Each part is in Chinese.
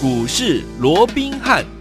股市罗宾汉。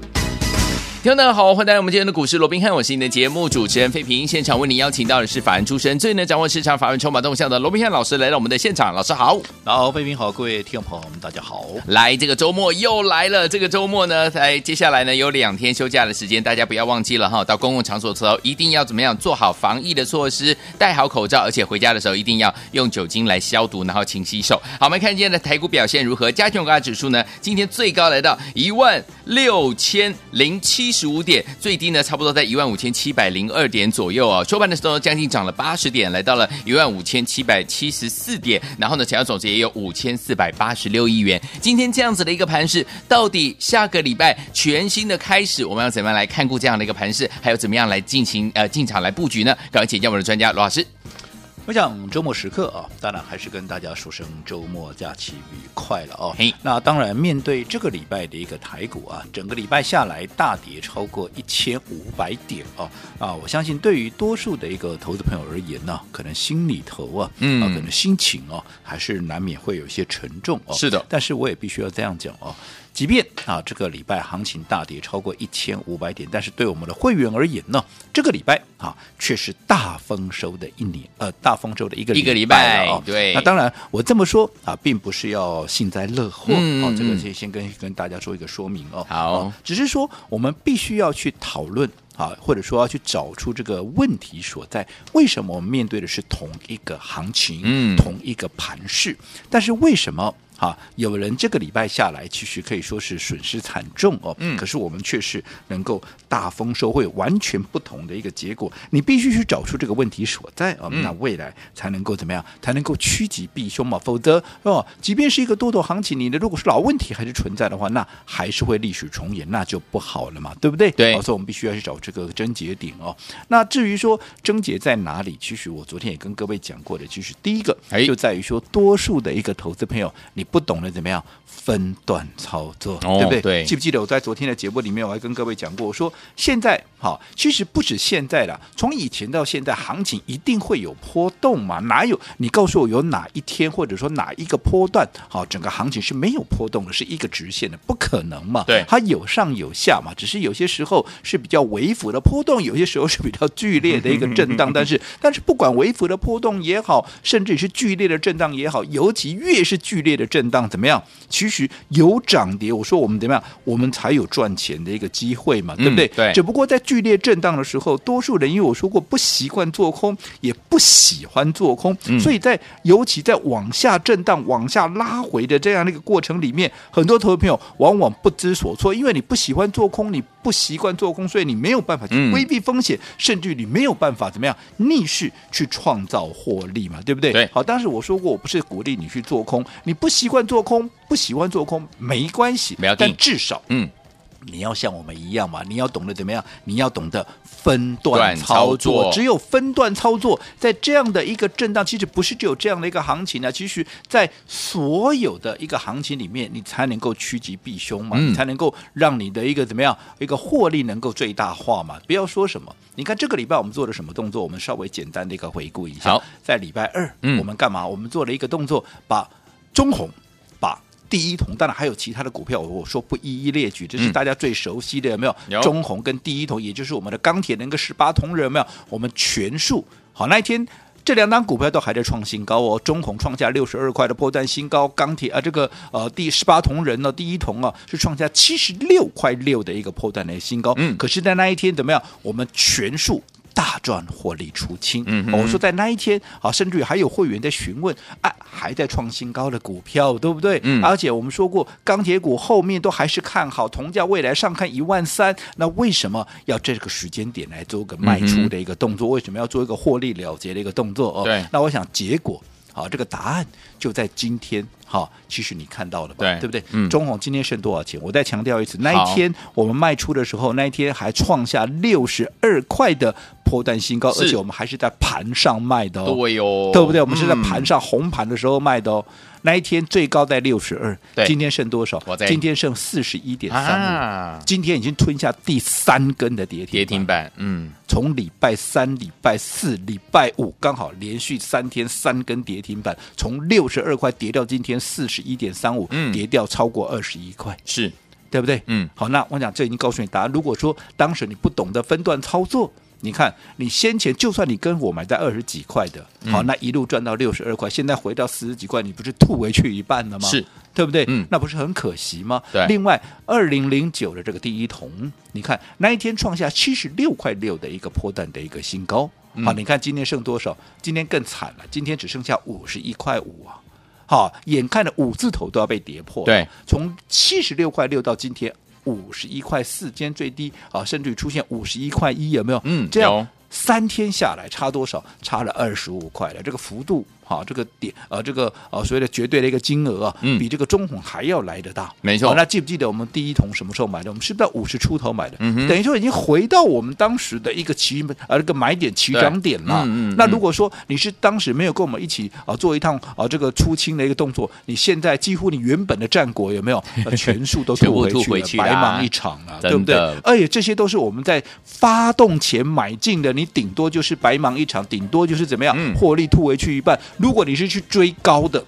听众大家好，欢迎来到我们今天的股市罗宾汉，我是你的节目主持人费平。现场为您邀请到的是法案出身、最能掌握市场法案筹码动向的罗宾汉老师来到我们的现场。老师好，好，费平好，各位听众朋友们，大家好。来，这个周末又来了。这个周末呢，在接下来呢有两天休假的时间，大家不要忘记了哈，到公共场所的时候一定要怎么样做好防疫的措施，戴好口罩，而且回家的时候一定要用酒精来消毒，然后勤洗手。好，我们看今天的台股表现如何？加权股价指数呢，今天最高来到一万六千零七十五点，最低呢，差不多在一万五千七百零二点左右哦。收盘的时候将近涨了八十点，来到了一万五千七百七十四点。然后呢，成交总值也有五千四百八十六亿元。今天这样子的一个盘势，到底下个礼拜全新的开始，我们要怎么样来看顾这样的一个盘势？还有怎么样来进行呃进场来布局呢？赶快请教我们的专家罗老师。我想周末时刻啊，当然还是跟大家说声周末假期愉快了哦。嘿，那当然面对这个礼拜的一个台股啊，整个礼拜下来大跌超过一千五百点哦啊，我相信对于多数的一个投资朋友而言呢，可能心里头啊，嗯，可能心情哦，还是难免会有些沉重哦。是的，但是我也必须要这样讲哦。即便啊，这个礼拜行情大跌超过一千五百点，但是对我们的会员而言呢，这个礼拜啊却是大丰收的一年，呃，大丰收的一个，一个礼拜哦。对，那当然我这么说啊，并不是要幸灾乐祸，嗯、哦，这个先先跟跟大家做一个说明哦。好、哦，只是说我们必须要去讨论啊，或者说要去找出这个问题所在，为什么我们面对的是同一个行情，嗯，同一个盘势，但是为什么？好，有人这个礼拜下来，其实可以说是损失惨重哦。嗯，可是我们却是能够大丰收，会完全不同的一个结果。你必须去找出这个问题所在啊，那未来才能够怎么样？才能够趋吉避凶嘛。否则哦，即便是一个多头行情，你的如果是老问题还是存在的话，那还是会历史重演，那就不好了嘛，对不对？对。所以我们必须要去找这个症结点哦。那至于说症结在哪里，其实我昨天也跟各位讲过的，其实第一个就在于说，多数的一个投资朋友，你。不懂得怎么样分段操作，哦、对不对？对，记不记得我在昨天的节目里面，我还跟各位讲过，我说现在好，其实不止现在了，从以前到现在，行情一定会有波动嘛？哪有？你告诉我有哪一天，或者说哪一个波段，好，整个行情是没有波动的，是一个直线的，不可能嘛？对，它有上有下嘛，只是有些时候是比较微幅的波动，有些时候是比较剧烈的一个震荡。但是，但是不管微幅的波动也好，甚至是剧烈的震荡也好，尤其越是剧烈的震荡，怎么样？其实有涨跌，我说我们怎么样，我们才有赚钱的一个机会嘛，对不对？嗯、对。只不过在剧烈震荡的时候，多数人因为我说过不习惯做空，也不喜欢做空，嗯、所以在尤其在往下震荡、往下拉回的这样的一个过程里面，很多投资朋友往往不知所措，因为你不喜欢做空，你不习惯做空，所以你没有办法去规避风险，嗯、甚至你没有办法怎么样逆势去创造获利嘛，对不对？对。好，当时我说过，我不是鼓励你去做空，你不习惯做空。不喜欢做空没关系，但至少嗯，你要像我们一样嘛，你要懂得怎么样，你要懂得分段操作。操作只有分段操作，在这样的一个震荡，其实不是只有这样的一个行情呢、啊。其实，在所有的一个行情里面，你才能够趋吉避凶嘛，嗯、你才能够让你的一个怎么样一个获利能够最大化嘛。不要说什么，你看这个礼拜我们做了什么动作？我们稍微简单的一个回顾一下。好，在礼拜二，嗯，我们干嘛？我们做了一个动作，把中红把。第一铜，当然还有其他的股票，我说不一一列举，这是大家最熟悉的，有没有？有中红跟第一铜，也就是我们的钢铁那个十八铜人，有没有？我们全数好，那一天这两档股票都还在创新高哦，中红创下六十二块的破绽新高，钢铁啊这个呃第十八铜人呢，第一铜啊是创下七十六块六的一个破绽的新高，嗯，可是，在那一天怎么样？我们全数。大赚获利出清，嗯哼，我说在那一天啊，甚至于还有会员在询问，啊，还在创新高的股票，对不对？嗯，而且我们说过，钢铁股后面都还是看好，铜价未来上看一万三，那为什么要这个时间点来做个卖出的一个动作？嗯、为什么要做一个获利了结的一个动作？哦，对，那我想结果。好，这个答案就在今天。好，其实你看到了吧？对，对不对？嗯。中红今天剩多少钱？我再强调一次，那一天我们卖出的时候，那一天还创下六十二块的破段新高，而且我们还是在盘上卖的哦。对哦，对不对？我们是在盘上红盘的时候卖的哦。那一天最高在六十二，今天剩多少？今天剩四十一点三五。今天已经吞下第三根的跌停跌停板。嗯。从礼拜三、礼拜四、礼拜五，刚好连续三天三根跌停板，从六十二块跌到今天四十一点三五，跌掉超过二十一块。是，对不对？嗯，好，那我讲这已经告诉你答案。如果说当时你不懂得分段操作，你看你先前就算你跟我买在二十几块的，好，那一路赚到六十二块，现在回到四十几块，你不是吐回去一半了吗？是，对不对？嗯，那不是很可惜吗？对。另外，二零零九的这个第一铜，你看那一天创下七十六块六的一个破蛋的一个新高。好，你看今天剩多少？今天更惨了，今天只剩下五十一块五啊！好，眼看着五字头都要被跌破。对，从七十六块六到今天五十一块四，今天最低啊，甚至于出现五十一块一，有没有？嗯，这样三天下来差多少？差了二十五块了，这个幅度。好，这个点呃，这个呃，所谓的绝对的一个金额啊，嗯、比这个中红还要来得大。没错。那记不记得我们第一桶什么时候买的？我们是不是在五十出头买的？嗯、等于说已经回到我们当时的一个起呃，这个买点起涨点了。嗯嗯。那如果说你是当时没有跟我们一起啊做一趟啊这个出清的一个动作，你现在几乎你原本的战果有没有、呃、全数都吐回去了，回去白忙一场啊，对不对？而且这些都是我们在发动前买进的，你顶多就是白忙一场，顶多就是怎么样、嗯、获利吐回去一半。如果你是去追高的，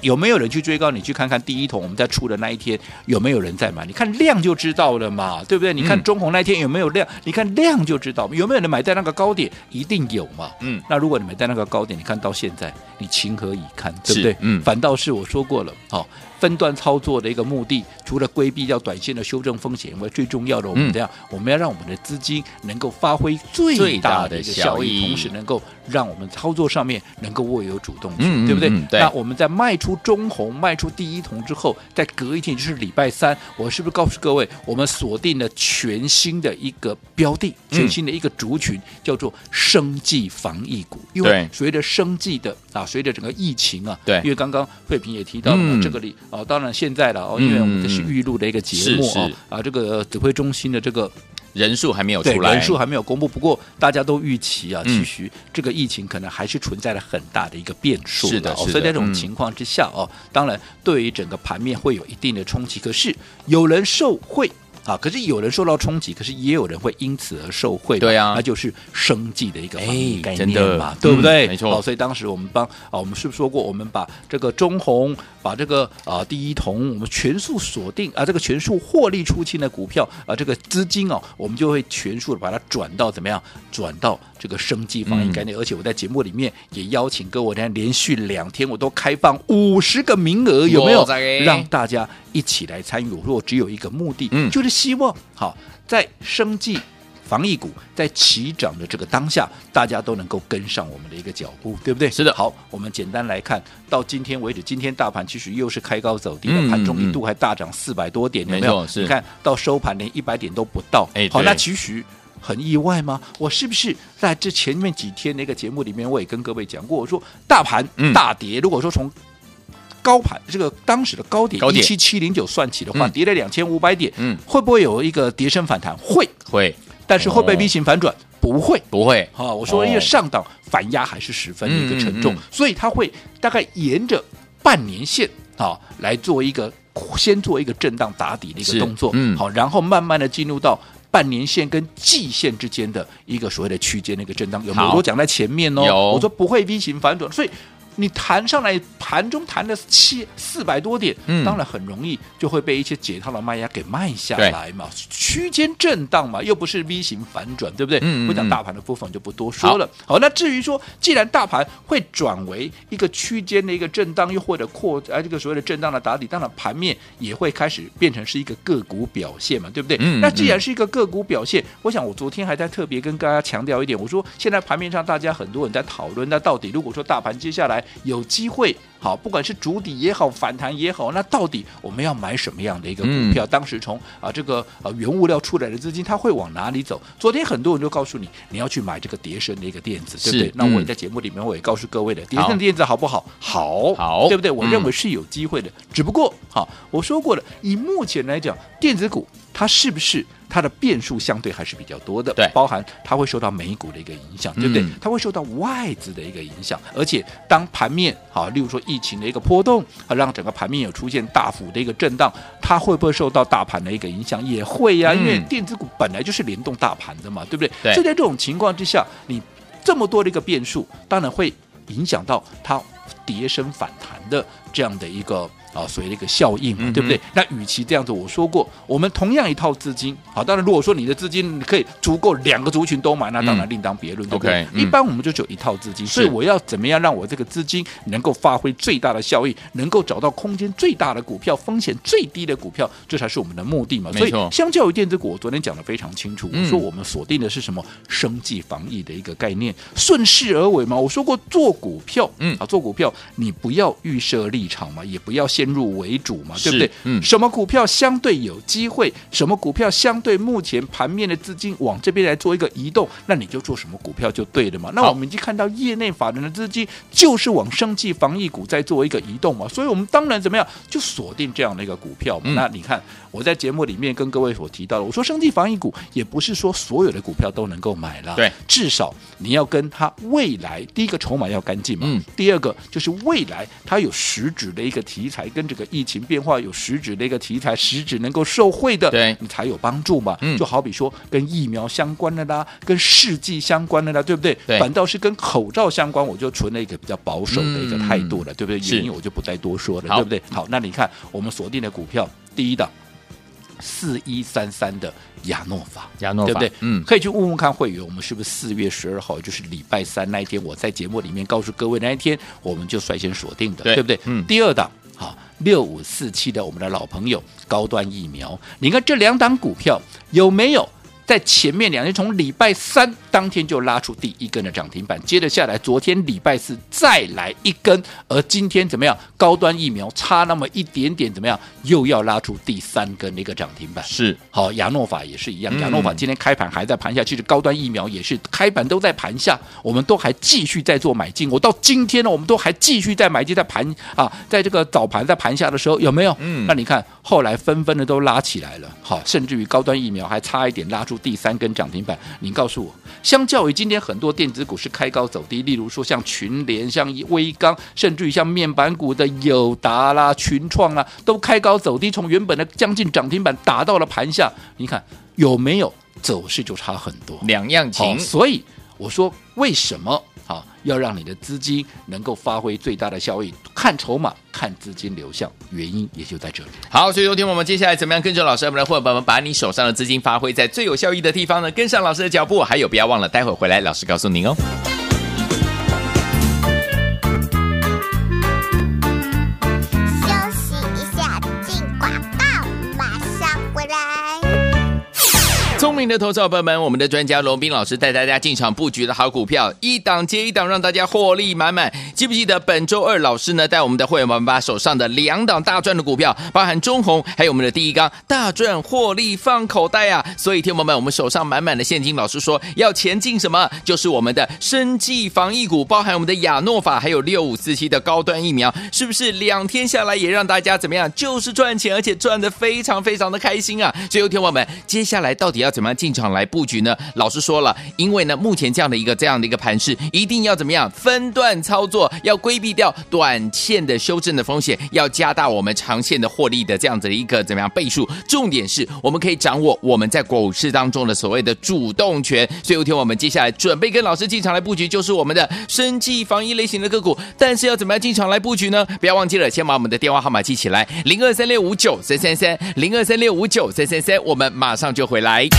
有没有人去追高？你去看看第一桶，我们在出的那一天有没有人在买？你看量就知道了嘛，对不对？你看中红那天有没有量？嗯、你看量就知道有没有人买在那个高点，一定有嘛。嗯，那如果你买在那个高点，你看到现在，你情何以堪？对不对？嗯，反倒是我说过了，好、哦。分段操作的一个目的，除了规避掉短线的修正风险以外，最重要的，我们这样，我们要让我们的资金能够发挥最大的一个效益，同时能够让我们操作上面能够握有主动权，对不对？那我们在卖出中红、卖出第一桶之后，再隔一天就是礼拜三，我是不是告诉各位，我们锁定了全新的一个标的，全新的一个族群，叫做生计防疫股？因为随着生计的啊，随着整个疫情啊，对，因为刚刚慧平也提到了这个里。哦，当然现在了哦，因为我们这是预录的一个节目啊、哦，啊，这个指挥中心的这个人数还没有出来，人数还没有公布。不过大家都预期啊，其实这个疫情可能还是存在了很大的一个变数。是的，哦、所以在这种情况之下哦，当然对于整个盘面会有一定的冲击。可是有人受惠。啊，可是有人受到冲击，可是也有人会因此而受惠。对啊，那就是生计的一个概念嘛，对不对？嗯、没错。哦，所以当时我们帮啊，我们是不是说过，我们把这个中红，把这个啊第一铜，我们全数锁定啊，这个全数获利出清的股票啊，这个资金哦，我们就会全数的把它转到怎么样？转到这个生计防疫概念。嗯、而且我在节目里面也邀请各位，连连续两天我都开放五十个名额，有没有？让大家一起来参与。我说我只有一个目的，嗯，就是。希望好，在生计防疫股在起涨的这个当下，大家都能够跟上我们的一个脚步，对不对？是的。好，我们简单来看，到今天为止，今天大盘其实又是开高走低的，盘中一度还大涨四百多点，有没有？你看到收盘连一百点都不到。哎，好，那其实很意外吗？我是不是在这前面几天那个节目里面，我也跟各位讲过，我说大盘大跌，如果说从高盘这个当时的高点一七七零九算起的话，跌了两千五百点，嗯，会不会有一个跌升反弹？会。会，但是会不会 V 型反转？不会。不会。好，我说因为上档反压还是十分的一个沉重，所以它会大概沿着半年线啊来做一个先做一个震荡打底的一个动作，嗯，好，然后慢慢的进入到半年线跟季线之间的一个所谓的区间的一个震荡。有没有？我讲在前面哦，我说不会 V 型反转，所以。你弹上来，盘中弹了七四百多点，嗯，当然很容易就会被一些解套的卖压给卖下来嘛。区间震荡嘛，又不是 V 型反转，对不对？嗯，我讲大盘的部分就不多说了。好，好，那至于说，既然大盘会转为一个区间的一个震荡，又或者扩啊这个所谓的震荡的打底，当然盘面也会开始变成是一个个股表现嘛，对不对？嗯，那既然是一个个股表现，我想我昨天还在特别跟大家强调一点，我说现在盘面上大家很多人在讨论，那到底如果说大盘接下来有机会，好，不管是筑底也好，反弹也好，那到底我们要买什么样的一个股票？嗯、当时从啊这个呃原物料出来的资金，它会往哪里走？昨天很多人就告诉你，你要去买这个叠升的一个电子，对不对？嗯、那我也在节目里面我也告诉各位的，叠升电子好不好？好，好，对不对？我认为是有机会的，嗯、只不过好，我说过了，以目前来讲，电子股它是不是？它的变数相对还是比较多的，对，包含它会受到美股的一个影响，对不对？它会受到外资的一个影响，而且当盘面好，例如说疫情的一个波动，啊，让整个盘面有出现大幅的一个震荡，它会不会受到大盘的一个影响？也会呀，因为电子股本来就是联动大盘的嘛，对不对？对。所以在这种情况之下，你这么多的一个变数，当然会影响到它。跌升反弹的这样的一个。啊，所谓的一个效应嘛，对不对？嗯、那与其这样子，我说过，我们同样一套资金，好，当然如果说你的资金可以足够两个族群都买，那当然另当别论，嗯、对不对？嗯、一般我们就只有一套资金，所以我要怎么样让我这个资金能够发挥最大的效益，能够找到空间最大的股票，风险最低的股票，这才是我们的目的嘛。所以，相较于电子股，我昨天讲的非常清楚，我说我们锁定的是什么？生计防疫的一个概念，顺势而为嘛。我说过，做股票，嗯，啊，做股票你不要预设立场嘛，也不要先。先入为主嘛，对不对？嗯，什么股票相对有机会？什么股票相对目前盘面的资金往这边来做一个移动？那你就做什么股票就对了嘛。那我们已经看到业内法人的资金就是往生计防疫股在做一个移动嘛，所以我们当然怎么样就锁定这样的一个股票嘛。嗯，那你看我在节目里面跟各位所提到的，我说生技防疫股也不是说所有的股票都能够买了，对，至少你要跟它未来第一个筹码要干净嘛，嗯，第二个就是未来它有实质的一个题材。跟这个疫情变化有实质的一个题材，实质能够受惠的，对你才有帮助嘛。嗯，就好比说跟疫苗相关的啦，跟试剂相关的啦，对不对？对，反倒是跟口罩相关，我就存了一个比较保守的一个态度了，嗯、对不对？原因我就不再多说了，对不对？好，那你看我们锁定的股票，第一档四一三三的亚诺法，亚诺法，对不对？嗯，可以去问问看会员，我们是不是四月十二号，就是礼拜三那一天，我在节目里面告诉各位那一天，我们就率先锁定的，对，对不对？嗯，第二档。好，六五四七的我们的老朋友高端疫苗，你看这两档股票有没有？在前面两天，从礼拜三当天就拉出第一根的涨停板，接着下来，昨天礼拜四再来一根，而今天怎么样？高端疫苗差那么一点点，怎么样？又要拉出第三根的一个涨停板。是，好，亚诺法也是一样，亚诺法今天开盘还在盘下，其实高端疫苗也是开盘都在盘下，我们都还继续在做买进。我到今天呢，我们都还继续在买进，在盘啊，在这个早盘在盘下的时候有没有？嗯，那你看后来纷纷的都拉起来了，好，甚至于高端疫苗还差一点拉出。第三根涨停板，你告诉我，相较于今天很多电子股是开高走低，例如说像群联、像威刚，甚至于像面板股的友达啦、群创啦，都开高走低，从原本的将近涨停板打到了盘下，你看有没有走势就差很多，两样情。所以我说，为什么？要让你的资金能够发挥最大的效益，看筹码，看资金流向，原因也就在这里。好，所以有听我们接下来怎么样跟着老师，我们的伙伴们把你手上的资金发挥在最有效益的地方呢？跟上老师的脚步，还有不要忘了，待会回来老师告诉您哦。聪明的投资者朋友们，我们的专家罗宾老师带大家进场布局的好股票，一档接一档，让大家获利满满。记不记得本周二老师呢带我们的会员们把手上的两档大赚的股票，包含中红，还有我们的第一缸大赚获利放口袋啊！所以，听友们，我们手上满满的现金，老师说要前进什么？就是我们的生计防疫股，包含我们的亚诺法，还有六五四七的高端疫苗，是不是两天下来也让大家怎么样？就是赚钱，而且赚的非常非常的开心啊！所以，听友们，接下来到底要？怎么样进场来布局呢？老师说了，因为呢，目前这样的一个这样的一个盘势，一定要怎么样分段操作，要规避掉短线的修正的风险，要加大我们长线的获利的这样子的一个怎么样倍数。重点是我们可以掌握我们在股市当中的所谓的主动权。所以有天我们接下来准备跟老师进场来布局，就是我们的生技防疫类型的个股。但是要怎么样进场来布局呢？不要忘记了，先把我们的电话号码记起来：零二三六五九三三三，零二三六五九三三三。我们马上就回来。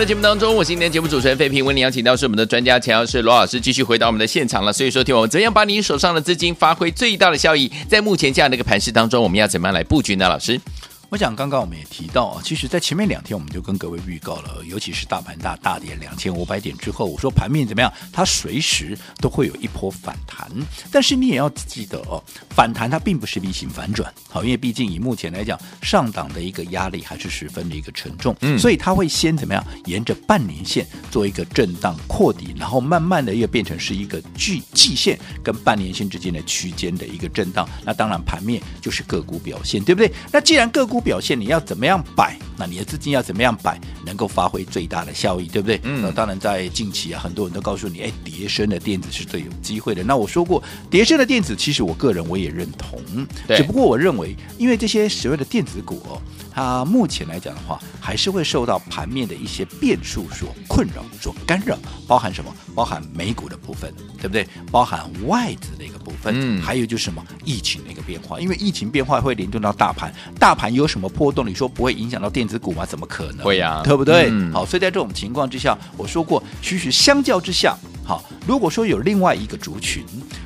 在节目当中，我是今天节目主持人费平，为您邀请到是我们的专家钱老师罗老师，继续回到我们的现场了。所以说，听我怎样把你手上的资金发挥最大的效益？在目前这样的一个盘势当中，我们要怎么样来布局呢？老师？我想刚刚我们也提到啊，其实，在前面两天我们就跟各位预告了，尤其是大盘大大跌两千五百点之后，我说盘面怎么样？它随时都会有一波反弹。但是你也要记得哦，反弹它并不是 V 型反转，好，因为毕竟以目前来讲，上档的一个压力还是十分的一个沉重，嗯，所以它会先怎么样？沿着半年线做一个震荡扩底，然后慢慢的又变成是一个巨季线跟半年线之间的区间的一个震荡。那当然盘面就是个股表现，对不对？那既然个股表现你要怎么样摆？那你的资金要怎么样摆，能够发挥最大的效益，对不对？嗯。那当然，在近期啊，很多人都告诉你，哎，叠升的电子是最有机会的。那我说过，叠升的电子，其实我个人我也认同。对。只不过我认为，因为这些所谓的电子股哦。它目前来讲的话，还是会受到盘面的一些变数所困扰、所干扰，包含什么？包含美股的部分，对不对？包含外资的一个部分，嗯，还有就是什么？疫情的一个变化，因为疫情变化会联动到大盘，大盘有什么波动？你说不会影响到电子股吗？怎么可能？会呀，对不对？嗯、好，所以在这种情况之下，我说过，其实相较之下，好，如果说有另外一个族群，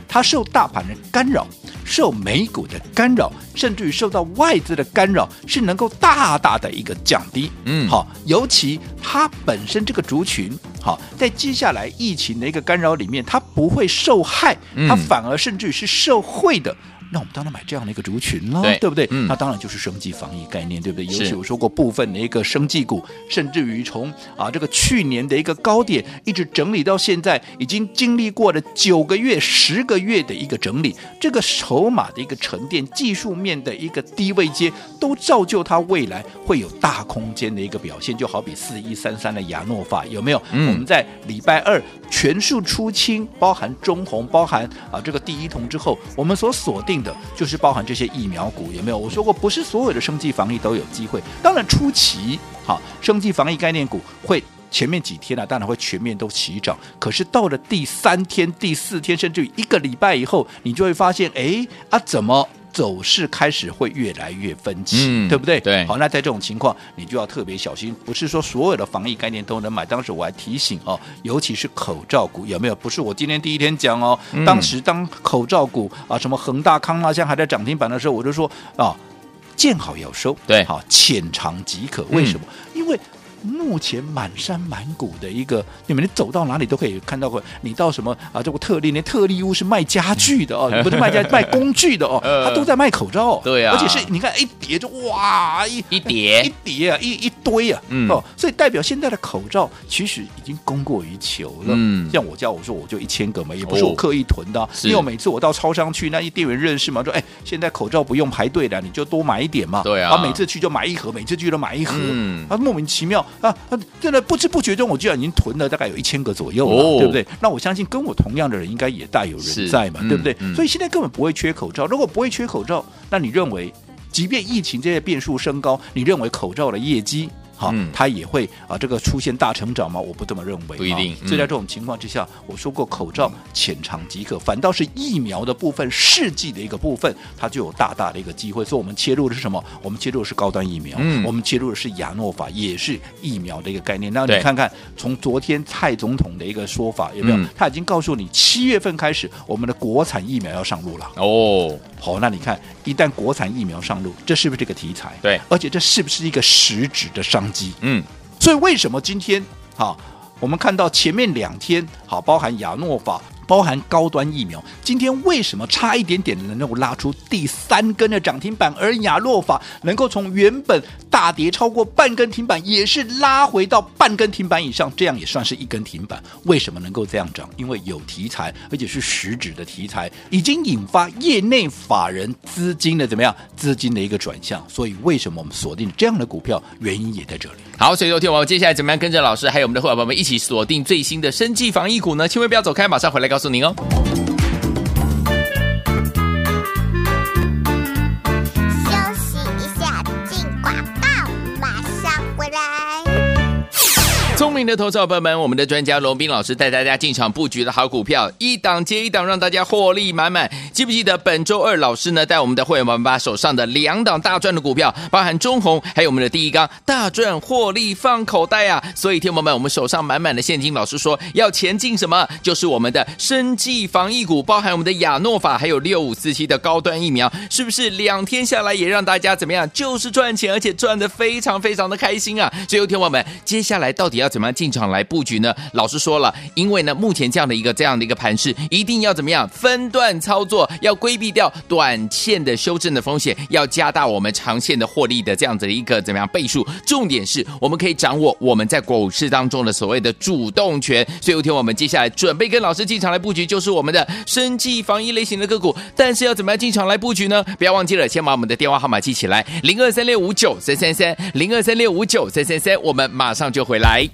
它受大盘的干扰。受美股的干扰，甚至于受到外资的干扰，是能够大大的一个降低。嗯，好，尤其它本身这个族群，好，在接下来疫情的一个干扰里面，它不会受害，它反而甚至于是受惠的。那我们当然买这样的一个族群了，对，对不对？嗯、那当然就是生技防疫概念，对不对？尤其我说过部分的一个生技股，甚至于从啊这个去年的一个高点一直整理到现在，已经经历过了九个月、十个月的一个整理，这个筹码的一个沉淀，技术面的一个低位阶，都造就它未来会有大空间的一个表现。就好比四一三三的亚诺法有没有？嗯、我们在礼拜二全数出清，包含中红，包含啊这个第一铜之后，我们所锁定。的就是包含这些疫苗股有没有？我说过，不是所有的生计防疫都有机会。当然初期，好，生计防疫概念股会前面几天、啊，当然会全面都起涨。可是到了第三天、第四天，甚至于一个礼拜以后，你就会发现，哎啊，怎么？走势开始会越来越分歧，嗯、对不对？对，好，那在这种情况，你就要特别小心，不是说所有的防疫概念都能买。当时我还提醒哦，尤其是口罩股有没有？不是我今天第一天讲哦，嗯、当时当口罩股啊，什么恒大、康那香还在涨停板的时候，我就说啊，见好要收，对，好，浅尝即可。为什么？嗯、因为。目前满山满谷的一个，你们你走到哪里都可以看到过。你到什么啊？这个特例，那特例屋是卖家具的哦，不是卖家 卖工具的哦，他都在卖口罩。对啊，而且是你看一叠就哇一一叠一叠啊一一堆啊，哦，所以代表现在的口罩其实已经供过于求了。嗯，像我家我说我就一千个嘛，也不是我刻意囤的，因为我每次我到超商去，那一店员认识嘛，说哎，现在口罩不用排队了，你就多买一点嘛。对啊，每次去就买一盒，每次去都买一盒，嗯，啊莫名其妙。啊，真的不知不觉中，我居然已经囤了大概有一千个左右了，哦、对不对？那我相信跟我同样的人应该也大有人在嘛，对不对？嗯、所以现在根本不会缺口罩。如果不会缺口罩，那你认为，即便疫情这些变数升高，你认为口罩的业绩？好，它也会啊，这个出现大成长吗？我不这么认为，不一定。所以在这种情况之下，我说过口罩浅尝即可，反倒是疫苗的部分，试剂的一个部分，它就有大大的一个机会。所以，我们切入的是什么？我们切入的是高端疫苗，嗯，我们切入的是亚诺法，也是疫苗的一个概念。那你看看，从昨天蔡总统的一个说法有没有？他已经告诉你，七月份开始，我们的国产疫苗要上路了。哦，好，那你看，一旦国产疫苗上路，这是不是这个题材？对，而且这是不是一个实质的商？嗯，所以为什么今天好，我们看到前面两天好，包含亚诺法。包含高端疫苗，今天为什么差一点点能够拉出第三根的涨停板，而亚洛法能够从原本大跌超过半根停板，也是拉回到半根停板以上，这样也算是一根停板。为什么能够这样涨？因为有题材，而且是实质的题材，已经引发业内法人资金的怎么样？资金的一个转向。所以为什么我们锁定这样的股票？原因也在这里。好，所以昨天我们接下来怎么样跟着老师还有我们的伙伴们一起锁定最新的生计防疫股呢？千万不要走开，马上回来告诉您哦。聪，明的投资者朋友们，我们的专家罗宾老师带大家进场布局的好股票，一档接一档，让大家获利满满。记不记得本周二老师呢带我们的会员们把手上的两档大赚的股票，包含中红还有我们的第一缸大赚获利放口袋啊！所以，听友们，我们手上满满的现金，老师说要前进什么？就是我们的生技防疫股，包含我们的亚诺法，还有六五四七的高端疫苗，是不是两天下来也让大家怎么样？就是赚钱，而且赚的非常非常的开心啊！所以，听友们，接下来到底要要怎么样进场来布局呢？老师说了，因为呢，目前这样的一个这样的一个盘势，一定要怎么样分段操作，要规避掉短线的修正的风险，要加大我们长线的获利的这样子的一个怎么样倍数？重点是我们可以掌握我们在股市当中的所谓的主动权。所以，有天我们接下来准备跟老师进场来布局，就是我们的生技防疫类型的个股。但是要怎么样进场来布局呢？不要忘记了，先把我们的电话号码记起来：零二三六五九三三三，零二三六五九三三三。我们马上就回来。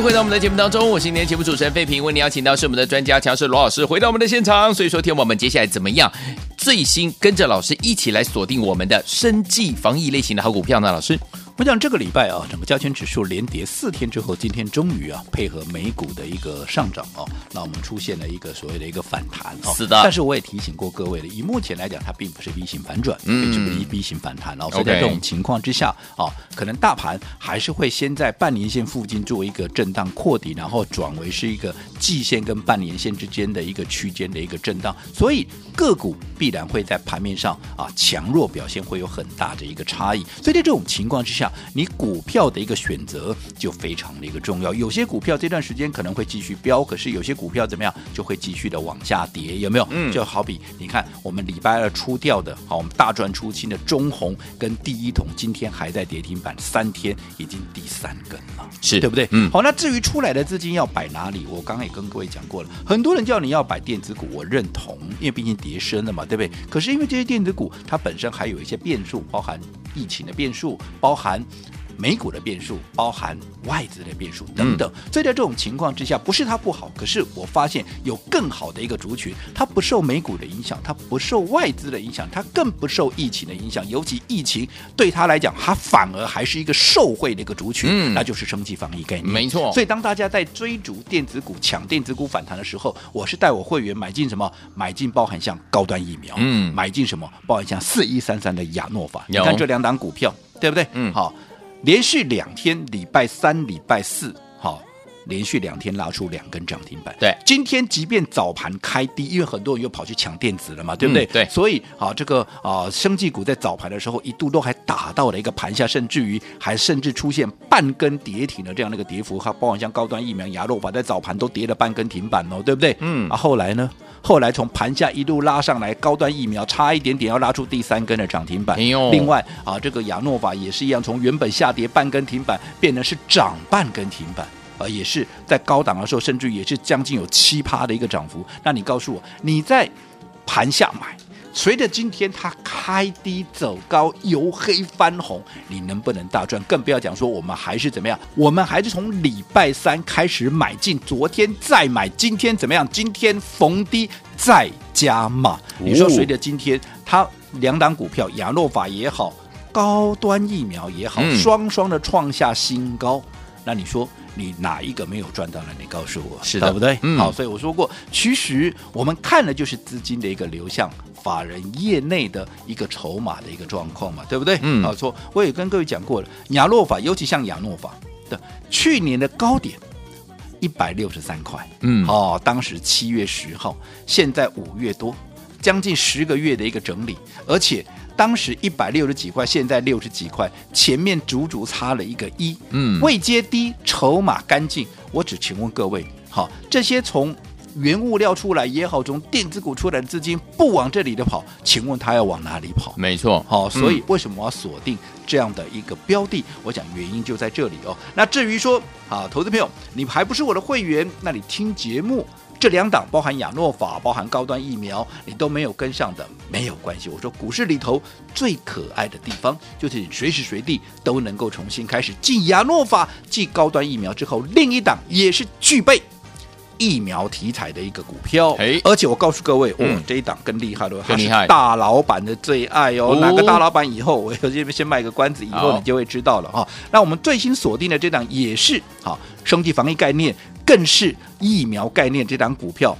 回到我们的节目当中，我是今天节目主持人费平，为您邀请到是我们的专家强势罗老师回到我们的现场，所以说，听我们接下来怎么样？最新跟着老师一起来锁定我们的生计防疫类型的好股票呢？老师。我想这个礼拜啊，整个加权指数连跌四天之后，今天终于啊，配合美股的一个上涨哦，那我们出现了一个所谓的一个反弹哦。是的。但是我也提醒过各位了，以目前来讲，它并不是 V 型反转，嗯，是不是 V 型反弹哦。所以在这种情况之下啊，可能大盘还是会先在半年线附近做一个震荡扩底，然后转为是一个季线跟半年线之间的一个区间的一个震荡。所以个股必然会在盘面上啊强弱表现会有很大的一个差异。所以在这种情况之下，你股票的一个选择就非常的一个重要。有些股票这段时间可能会继续飙，可是有些股票怎么样就会继续的往下跌，有没有？嗯，就好比你看，我们礼拜二出掉的，好，我们大赚出清的中红跟第一桶，今天还在跌停板，三天已经第三根了，是对不对？嗯，好，那至于出来的资金要摆哪里，我刚刚也跟各位讲过了，很多人叫你要摆电子股，我认同，因为毕竟跌深了嘛，对不对？可是因为这些电子股它本身还有一些变数，包含疫情的变数，包含。嗯。美股的变数包含外资的变数等等，所以在这种情况之下，不是它不好，可是我发现有更好的一个族群，它不受美股的影响，它不受外资的影响，它更不受疫情的影响。尤其疫情对它来讲，它反而还是一个受惠的一个族群，嗯，那就是升级防疫概念。没错。所以当大家在追逐电子股、抢电子股反弹的时候，我是带我会员买进什么？买进包含像高端疫苗，嗯，买进什么？包含像四一三三的亚诺法。你看这两档股票，对不对？嗯，好。连续两天，礼拜三、礼拜四，连续两天拉出两根涨停板。对，今天即便早盘开低，因为很多人又跑去抢电子了嘛，对不对？嗯、对，所以啊，这个啊，生技股在早盘的时候一度都还打到了一个盘下，甚至于还甚至出现半根跌停的这样的一个跌幅，它包含像高端疫苗、亚诺法在早盘都跌了半根停板哦，对不对？嗯，啊，后来呢？后来从盘下一路拉上来，高端疫苗差一点点要拉出第三根的涨停板。另外啊，这个亚诺法也是一样，从原本下跌半根停板，变成是涨半根停板，啊，也是在高档的时候，甚至也是将近有七趴的一个涨幅。那你告诉我，你在盘下买？随着今天它开低走高，由黑翻红，你能不能大赚？更不要讲说我们还是怎么样，我们还是从礼拜三开始买进，昨天再买，今天怎么样？今天逢低再加码。你说随着今天它两档股票，亚诺法也好，高端疫苗也好，双双的创下新高，那你说？你哪一个没有赚到呢？你告诉我，是的，对不对？嗯，好，所以我说过，其实我们看的就是资金的一个流向，法人业内的一个筹码的一个状况嘛，对不对？嗯，好，说我也跟各位讲过了，亚诺法，尤其像亚诺法的去年的高点一百六十三块，嗯，哦，当时七月十号，现在五月多，将近十个月的一个整理，而且。当时一百六十几块，现在六十几块，前面足足差了一个一，嗯，未接低，筹码干净。我只请问各位，好，这些从原物料出来也好，从电子股出来的资金不往这里的跑，请问他要往哪里跑？没错，好，所以为什么我要锁定这样的一个标的？我讲原因就在这里哦。那至于说，好，投资朋友，你还不是我的会员，那你听节目。这两档包含亚诺法，包含高端疫苗，你都没有跟上的，没有关系。我说股市里头最可爱的地方，就是你随时随地都能够重新开始。继亚诺法、继高端疫苗之后，另一档也是具备疫苗题材的一个股票。哎，而且我告诉各位，嗯、哦，这一档更厉害了，更厉害，大老板的最爱哦。哦哪个大老板？以后我这边先卖个关子，以后你就会知道了哈、哦。那我们最新锁定的这档也是好，生技防疫概念。更是疫苗概念这档股票，好，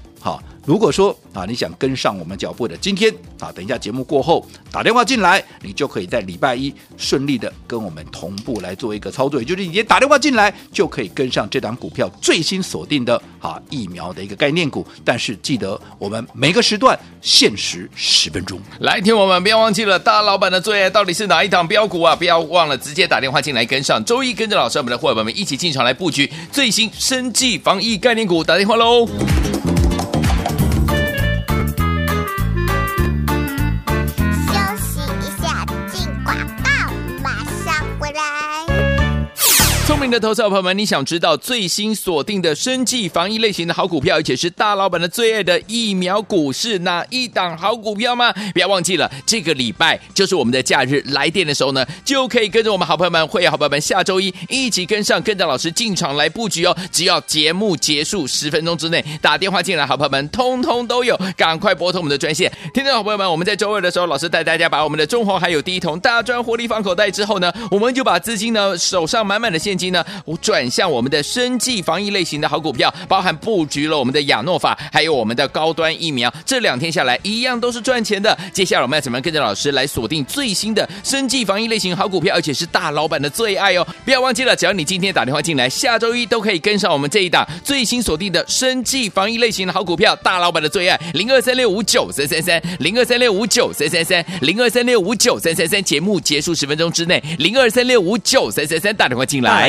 如果说啊你想跟上我们脚步的，今天啊等一下节目过后打电话进来，你就可以在礼拜一顺利的跟我们同步来做一个操作，也就是你今天打电话进来就可以跟上这档股票最新锁定的啊疫苗的一个概念股。但是记得我们每个时段限时十分钟，来听我们不要忘记了大老板的最爱到底是哪一档标股啊？不要忘了直接打电话进来跟上，周一跟着老师我们的伙伴们一起进场来布局最新生技。防疫概念股，打电话喽！的投资者朋友们，你想知道最新锁定的生技防疫类型的好股票，而且是大老板的最爱的疫苗股是哪一档好股票吗？不要忘记了，这个礼拜就是我们的假日，来电的时候呢，就可以跟着我们好朋友们、会员好朋友们，下周一一起跟上，跟着老师进场来布局哦。只要节目结束十分钟之内打电话进来，好朋友们通通都有，赶快拨通我们的专线。听众好朋友们，我们在周二的时候，老师带大家把我们的中鸿还有第一桶大赚获利放口袋之后呢，我们就把资金呢手上满满的现金。呢，我转向我们的生技防疫类型的好股票，包含布局了我们的亚诺法，还有我们的高端疫苗，这两天下来一样都是赚钱的。接下来我们要怎么样跟着老师来锁定最新的生技防疫类型好股票，而且是大老板的最爱哦！不要忘记了，只要你今天打电话进来，下周一都可以跟上我们这一档最新锁定的生技防疫类型的好股票，大老板的最爱零二三六五九三三三零二三六五九三三三零二三六五九三三三，节目结束十分钟之内零二三六五九三三三打电话进来。